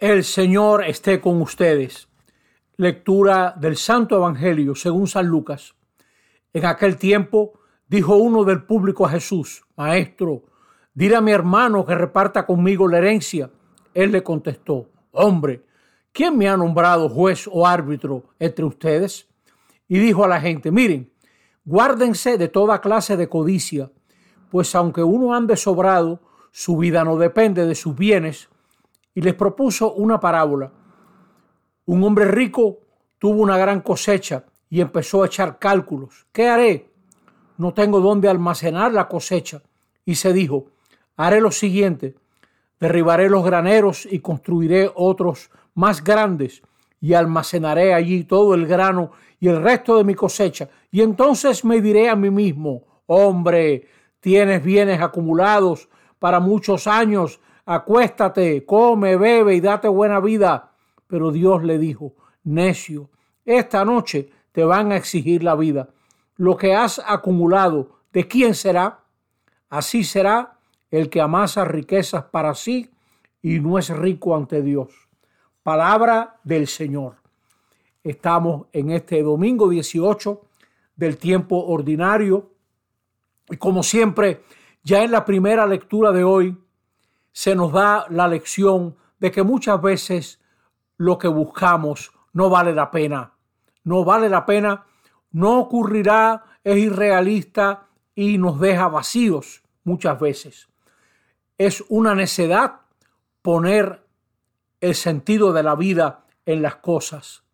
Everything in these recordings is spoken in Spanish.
El Señor esté con ustedes. Lectura del Santo Evangelio según San Lucas. En aquel tiempo dijo uno del público a Jesús, Maestro, dile a mi hermano que reparta conmigo la herencia. Él le contestó, Hombre, ¿quién me ha nombrado juez o árbitro entre ustedes? Y dijo a la gente, miren, guárdense de toda clase de codicia, pues aunque uno ande sobrado, su vida no depende de sus bienes y les propuso una parábola. Un hombre rico tuvo una gran cosecha y empezó a echar cálculos. ¿Qué haré? No tengo dónde almacenar la cosecha. Y se dijo, haré lo siguiente, derribaré los graneros y construiré otros más grandes y almacenaré allí todo el grano y el resto de mi cosecha. Y entonces me diré a mí mismo, hombre, tienes bienes acumulados para muchos años, acuéstate, come, bebe y date buena vida. Pero Dios le dijo, necio, esta noche te van a exigir la vida. Lo que has acumulado, ¿de quién será? Así será el que amasa riquezas para sí y no es rico ante Dios. Palabra del Señor. Estamos en este domingo 18 del tiempo ordinario y como siempre, ya en la primera lectura de hoy, se nos da la lección de que muchas veces lo que buscamos no vale la pena. No vale la pena, no ocurrirá, es irrealista y nos deja vacíos muchas veces. Es una necedad poner el sentido de la vida en las cosas.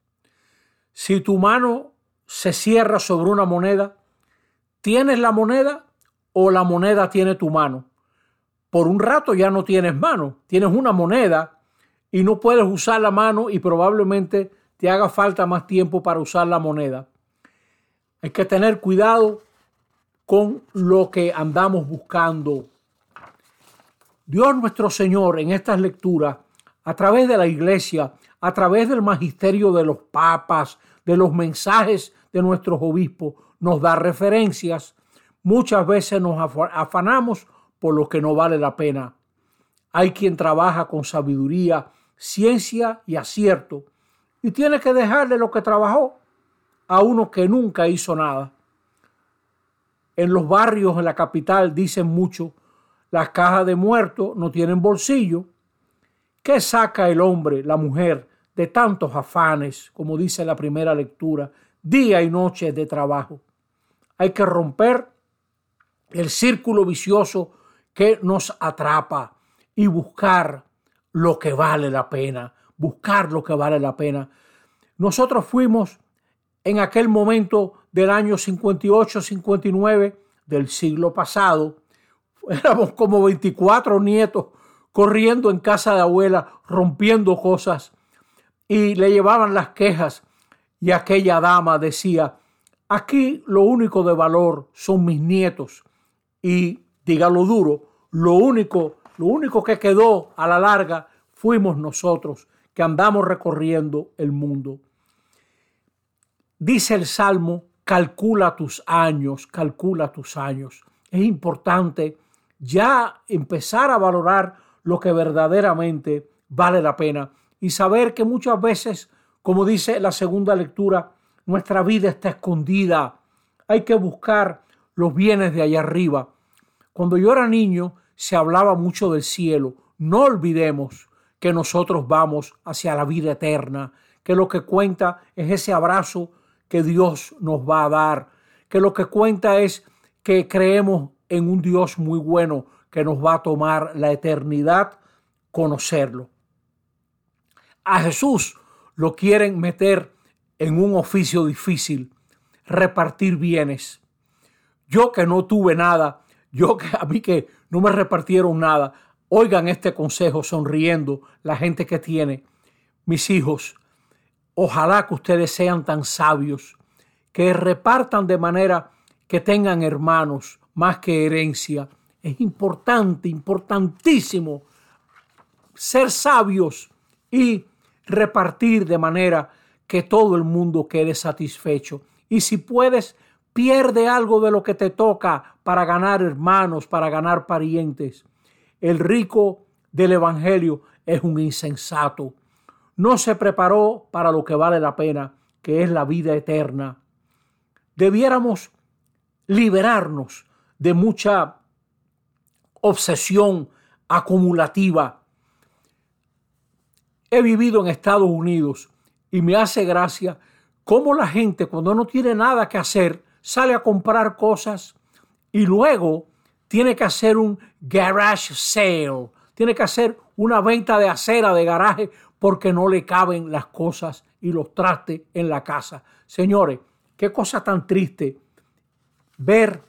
Si tu mano se cierra sobre una moneda, ¿tienes la moneda o la moneda tiene tu mano? Por un rato ya no tienes mano, tienes una moneda y no puedes usar la mano y probablemente te haga falta más tiempo para usar la moneda. Hay que tener cuidado con lo que andamos buscando. Dios nuestro Señor en estas lecturas, a través de la iglesia, a través del magisterio de los papas, de los mensajes de nuestros obispos, nos da referencias. Muchas veces nos afanamos por lo que no vale la pena. Hay quien trabaja con sabiduría, ciencia y acierto y tiene que dejarle lo que trabajó a uno que nunca hizo nada. En los barrios en la capital dicen mucho, las cajas de muertos no tienen bolsillo. ¿Qué saca el hombre, la mujer, de tantos afanes, como dice la primera lectura, día y noche de trabajo? Hay que romper el círculo vicioso que nos atrapa y buscar lo que vale la pena, buscar lo que vale la pena. Nosotros fuimos en aquel momento del año 58-59 del siglo pasado, éramos como 24 nietos corriendo en casa de abuela, rompiendo cosas, y le llevaban las quejas. Y aquella dama decía, aquí lo único de valor son mis nietos y dígalo duro, lo único, lo único que quedó a la larga fuimos nosotros que andamos recorriendo el mundo. Dice el Salmo, calcula tus años, calcula tus años. Es importante ya empezar a valorar lo que verdaderamente vale la pena y saber que muchas veces, como dice la segunda lectura, nuestra vida está escondida. Hay que buscar los bienes de allá arriba. Cuando yo era niño se hablaba mucho del cielo. No olvidemos que nosotros vamos hacia la vida eterna, que lo que cuenta es ese abrazo que Dios nos va a dar, que lo que cuenta es que creemos en un Dios muy bueno que nos va a tomar la eternidad conocerlo. A Jesús lo quieren meter en un oficio difícil, repartir bienes. Yo que no tuve nada, yo a mí que no me repartieron nada, oigan este consejo sonriendo la gente que tiene. Mis hijos, ojalá que ustedes sean tan sabios, que repartan de manera que tengan hermanos más que herencia. Es importante, importantísimo ser sabios y repartir de manera que todo el mundo quede satisfecho. Y si puedes, Pierde algo de lo que te toca para ganar hermanos, para ganar parientes. El rico del Evangelio es un insensato. No se preparó para lo que vale la pena, que es la vida eterna. Debiéramos liberarnos de mucha obsesión acumulativa. He vivido en Estados Unidos y me hace gracia cómo la gente cuando no tiene nada que hacer sale a comprar cosas y luego tiene que hacer un garage sale, tiene que hacer una venta de acera de garaje porque no le caben las cosas y los trastes en la casa. Señores, qué cosa tan triste ver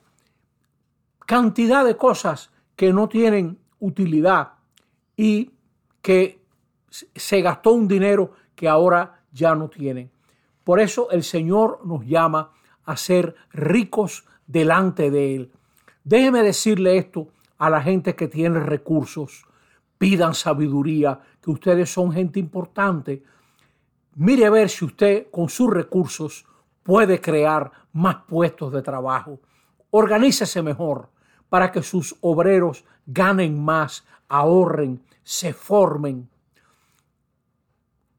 cantidad de cosas que no tienen utilidad y que se gastó un dinero que ahora ya no tienen. Por eso el Señor nos llama a ser ricos delante de Él. Déjeme decirle esto a la gente que tiene recursos. Pidan sabiduría, que ustedes son gente importante. Mire a ver si usted con sus recursos puede crear más puestos de trabajo. Organícese mejor para que sus obreros ganen más, ahorren, se formen.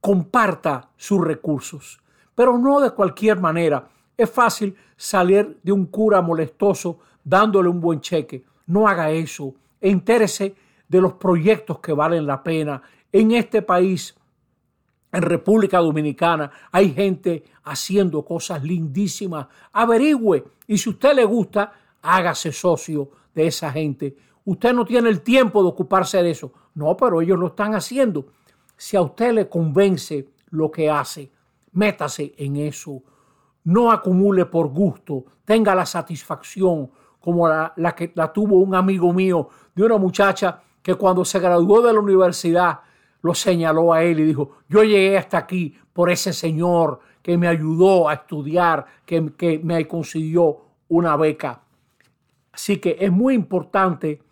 Comparta sus recursos, pero no de cualquier manera. Es fácil salir de un cura molestoso dándole un buen cheque. No haga eso. Entérese de los proyectos que valen la pena. En este país, en República Dominicana, hay gente haciendo cosas lindísimas. Averigüe y si usted le gusta, hágase socio de esa gente. Usted no tiene el tiempo de ocuparse de eso. No, pero ellos lo están haciendo. Si a usted le convence lo que hace, métase en eso. No acumule por gusto, tenga la satisfacción como la, que la tuvo un amigo mío de una muchacha que cuando se graduó de la universidad lo señaló a él y dijo, yo llegué hasta aquí por ese señor que me ayudó a estudiar, que, que me consiguió una beca. Así que es muy importante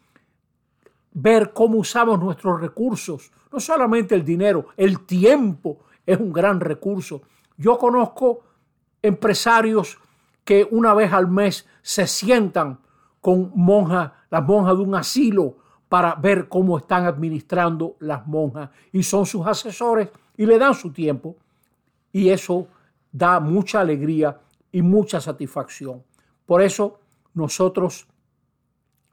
ver cómo usamos nuestros recursos, no solamente el dinero, el tiempo es un gran recurso. Yo conozco empresarios que una vez al mes se sientan con monjas, las monjas de un asilo, para ver cómo están administrando las monjas y son sus asesores y le dan su tiempo y eso da mucha alegría y mucha satisfacción. Por eso nosotros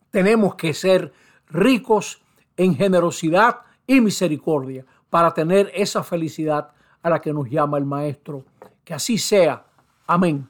tenemos que ser ricos en generosidad y misericordia para tener esa felicidad a la que nos llama el Maestro. Que así sea. Amém.